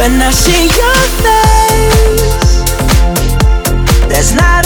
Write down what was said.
When I see your face, there's not